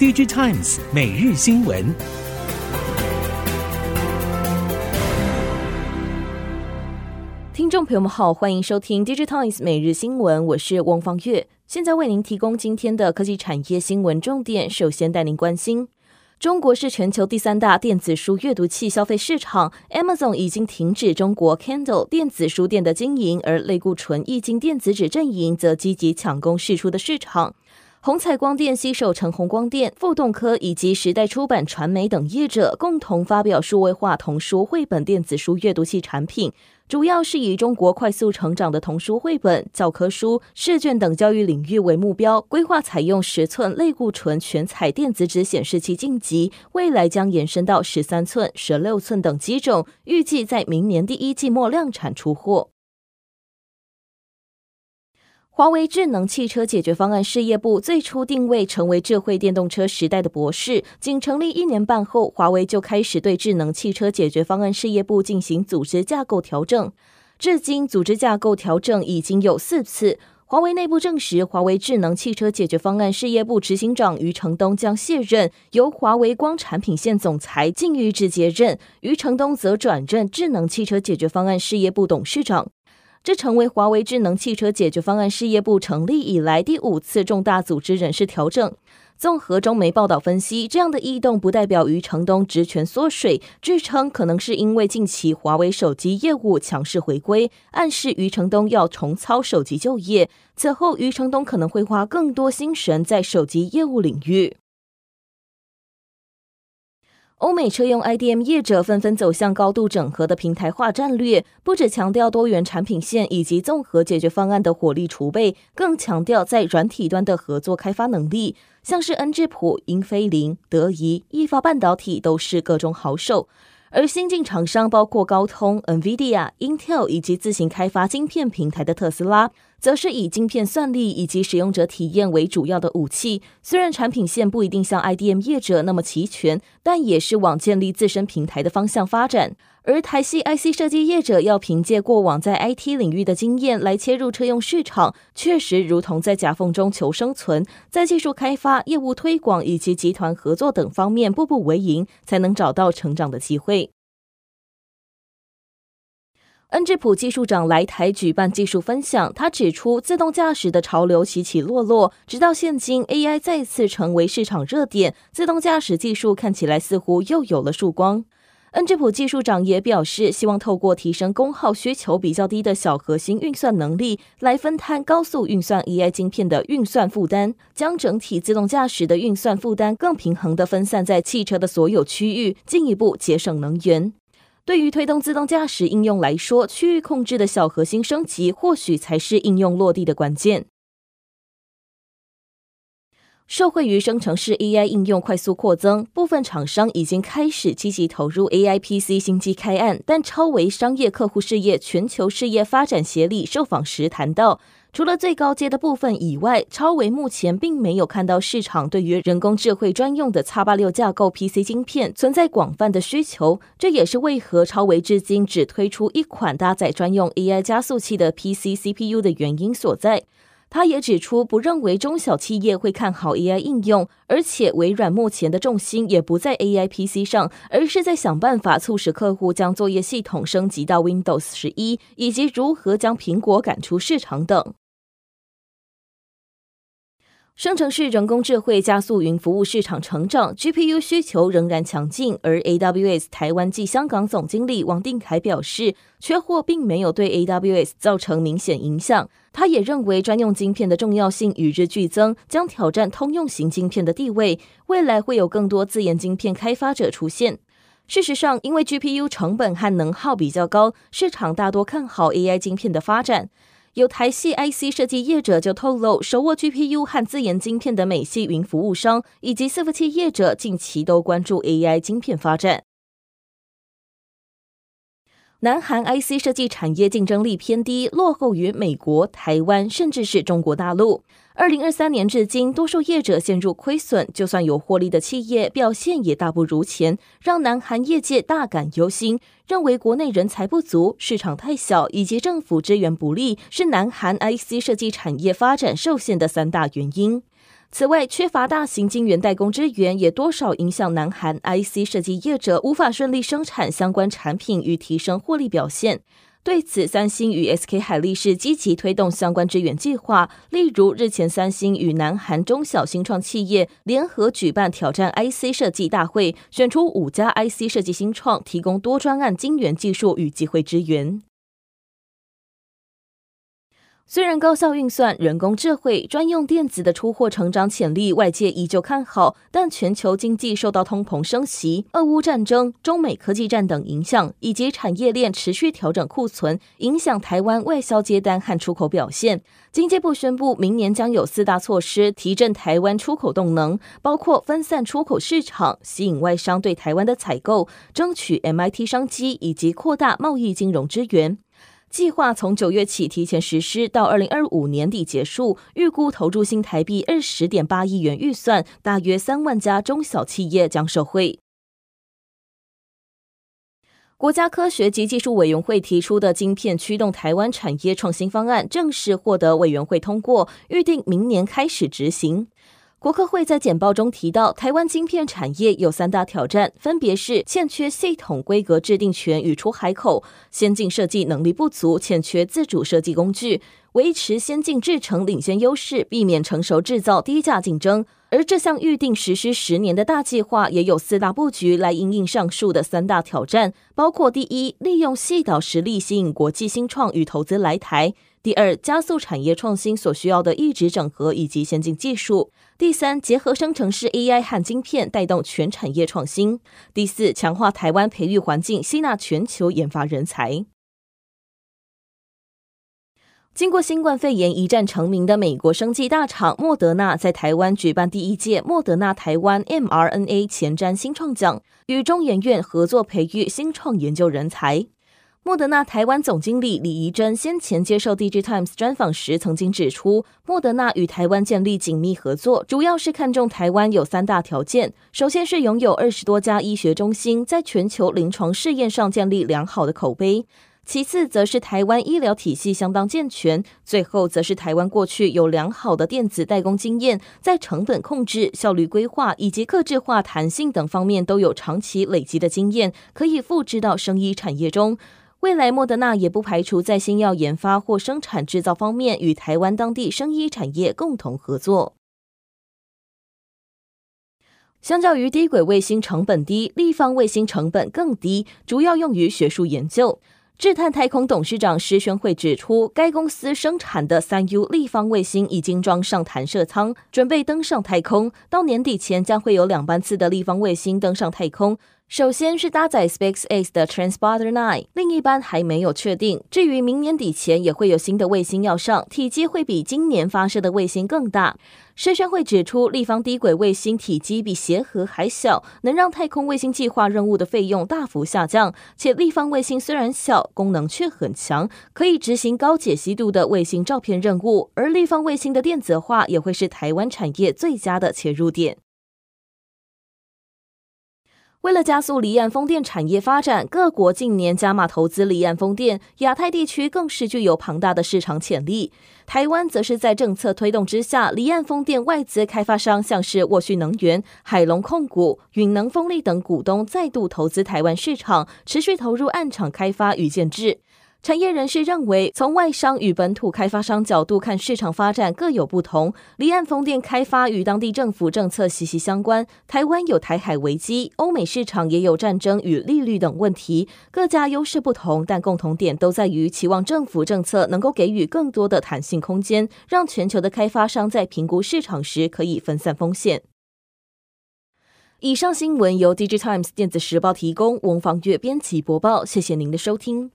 DigiTimes 每日新闻。听众朋友们好，欢迎收听 DigiTimes 每日新闻，我是翁方月，现在为您提供今天的科技产业新闻重点。首先带您关心。中国是全球第三大电子书阅读器消费市场，Amazon 已经停止中国 Kindle 电子书店的经营，而类固醇液晶电子纸阵营则积极抢攻释出的市场。宏采光电携手成鸿光电、富动科以及时代出版传媒等业者，共同发表数位化童书绘本电子书阅读器产品。主要是以中国快速成长的童书绘本、教科书、试卷等教育领域为目标，规划采用十寸类固醇全彩电子纸显示器晋级，未来将延伸到十三寸、十六寸等机种，预计在明年第一季末量产出货。华为智能汽车解决方案事业部最初定位成为智慧电动车时代的博士，仅成立一年半后，华为就开始对智能汽车解决方案事业部进行组织架构调整。至今，组织架构调整已经有四次。华为内部证实，华为智能汽车解决方案事业部执行长余承东将卸任，由华为光产品线总裁靳玉志接任，余承东则转任智能汽车解决方案事业部董事长。这成为华为智能汽车解决方案事业部成立以来第五次重大组织人事调整。综合中媒报道分析，这样的异动不代表余承东职权缩水，据称可能是因为近期华为手机业务强势回归，暗示余承东要重操手机旧业。此后，余承东可能会花更多心神在手机业务领域。欧美车用 IDM 业者纷纷走向高度整合的平台化战略，不只强调多元产品线以及综合解决方案的火力储备，更强调在软体端的合作开发能力。像是恩智浦、英飞凌、德仪、意法半导体都是各中好手。而新进厂商包括高通、NVIDIA、Intel 以及自行开发晶片平台的特斯拉，则是以晶片算力以及使用者体验为主要的武器。虽然产品线不一定像 IDM 业者那么齐全，但也是往建立自身平台的方向发展。而台系 IC 设计业者要凭借过往在 IT 领域的经验来切入车用市场，确实如同在夹缝中求生存，在技术开发、业务推广以及集团合作等方面步步为营，才能找到成长的机会。恩智浦技术长来台举办技术分享，他指出，自动驾驶的潮流起起落落，直到现今 AI 再次成为市场热点，自动驾驶技术看起来似乎又有了曙光。恩智浦技术长也表示，希望透过提升功耗需求比较低的小核心运算能力，来分摊高速运算 AI 晶片的运算负担，将整体自动驾驶的运算负担更平衡地分散在汽车的所有区域，进一步节省能源。对于推动自动驾驶应用来说，区域控制的小核心升级，或许才是应用落地的关键。受惠于生成式 AI 应用快速扩增，部分厂商已经开始积极投入 AI PC 新机开案。但超维商业客户事业全球事业发展协理受访时谈到，除了最高阶的部分以外，超微目前并没有看到市场对于人工智慧专用的 X86 架构 PC 晶片存在广泛的需求。这也是为何超微至今只推出一款搭载专用 AI 加速器的 PC CPU 的原因所在。他也指出，不认为中小企业会看好 AI 应用，而且微软目前的重心也不在 AI PC 上，而是在想办法促使客户将作业系统升级到 Windows 十一，以及如何将苹果赶出市场等。生成式人工智慧加速云服务市场成长，GPU 需求仍然强劲。而 AWS 台湾暨香港总经理王定凯表示，缺货并没有对 AWS 造成明显影响。他也认为，专用晶片的重要性与日俱增，将挑战通用型晶片的地位。未来会有更多自研晶片开发者出现。事实上，因为 GPU 成本和能耗比较高，市场大多看好 AI 晶片的发展。有台系 IC 设计业者就透露，手握 GPU 和自研晶片的美系云服务商以及伺服器业者近期都关注 AI 晶片发展。南韩 IC 设计产业竞争力偏低，落后于美国、台湾，甚至是中国大陆。二零二三年至今，多数业者陷入亏损，就算有获利的企业，表现也大不如前，让南韩业界大感忧心，认为国内人才不足、市场太小以及政府资源不力，是南韩 IC 设计产业发展受限的三大原因。此外，缺乏大型晶圆代工支援，也多少影响南韩 IC 设计业者无法顺利生产相关产品与提升获利表现。对此，三星与 SK 海力士积极推动相关支援计划，例如日前三星与南韩中小新创企业联合举办挑战 IC 设计大会，选出五家 IC 设计新创，提供多专案晶圆技术与机会支援。虽然高效运算、人工智慧、专用电子的出货成长潜力外界依旧看好，但全球经济受到通膨升息、俄乌战争、中美科技战等影响，以及产业链持续调整库存，影响台湾外销接单和出口表现。经济部宣布，明年将有四大措施提振台湾出口动能，包括分散出口市场、吸引外商对台湾的采购、争取 MIT 商机以及扩大贸易金融支援。计划从九月起提前实施，到二零二五年底结束，预估投入新台币二十点八亿元预算，大约三万家中小企业将受惠。国家科学及技术委员会提出的晶片驱动台湾产业创新方案正式获得委员会通过，预定明年开始执行。国科会在简报中提到，台湾晶片产业有三大挑战，分别是欠缺系统规格制定权与出海口、先进设计能力不足、欠缺自主设计工具，维持先进制程领先优势，避免成熟制造低价竞争。而这项预定实施十年的大计划，也有四大布局来应应上述的三大挑战，包括第一，利用矽岛实力吸引国际新创与投资来台。第二，加速产业创新所需要的异质整合以及先进技术；第三，结合生成式 AI 和晶片，带动全产业创新；第四，强化台湾培育环境，吸纳全球研发人才。经过新冠肺炎一战成名的美国生技大厂莫德纳，在台湾举办第一届莫德纳台湾 mRNA 前瞻新创奖，与中研院合作培育新创研究人才。莫德纳台湾总经理李怡珍先前接受《Digitimes》专访时，曾经指出，莫德纳与台湾建立紧密合作，主要是看中台湾有三大条件：首先是拥有二十多家医学中心，在全球临床试验上建立良好的口碑；其次，则是台湾医疗体系相当健全；最后，则是台湾过去有良好的电子代工经验，在成本控制、效率规划以及客制化弹性等方面都有长期累积的经验，可以复制到生医产业中。未来，莫德纳也不排除在新药研发或生产制造方面与台湾当地生医产业共同合作。相较于低轨卫星成本低，立方卫星成本更低，主要用于学术研究。智探太空董事长施宣惠指出，该公司生产的三 U 立方卫星已经装上弹射舱，准备登上太空。到年底前，将会有两班次的立方卫星登上太空。首先是搭载 SpaceX 的 Transporter 9，另一班还没有确定。至于明年底前也会有新的卫星要上，体积会比今年发射的卫星更大。施宣会指出，立方低轨卫星体积比协和还小，能让太空卫星计划任务的费用大幅下降。且立方卫星虽然小，功能却很强，可以执行高解析度的卫星照片任务。而立方卫星的电子化也会是台湾产业最佳的切入点。为了加速离岸风电产业发展，各国近年加码投资离岸风电，亚太地区更是具有庞大的市场潜力。台湾则是在政策推动之下，离岸风电外资开发商像是沃旭能源、海龙控股、允能风力等股东再度投资台湾市场，持续投入岸场开发与建制。产业人士认为，从外商与本土开发商角度看，市场发展各有不同。离岸风电开发与当地政府政策息息相关。台湾有台海危机，欧美市场也有战争与利率等问题，各家优势不同，但共同点都在于期望政府政策能够给予更多的弹性空间，让全球的开发商在评估市场时可以分散风险。以上新闻由 Digitimes 电子时报提供，翁方月编辑播报，谢谢您的收听。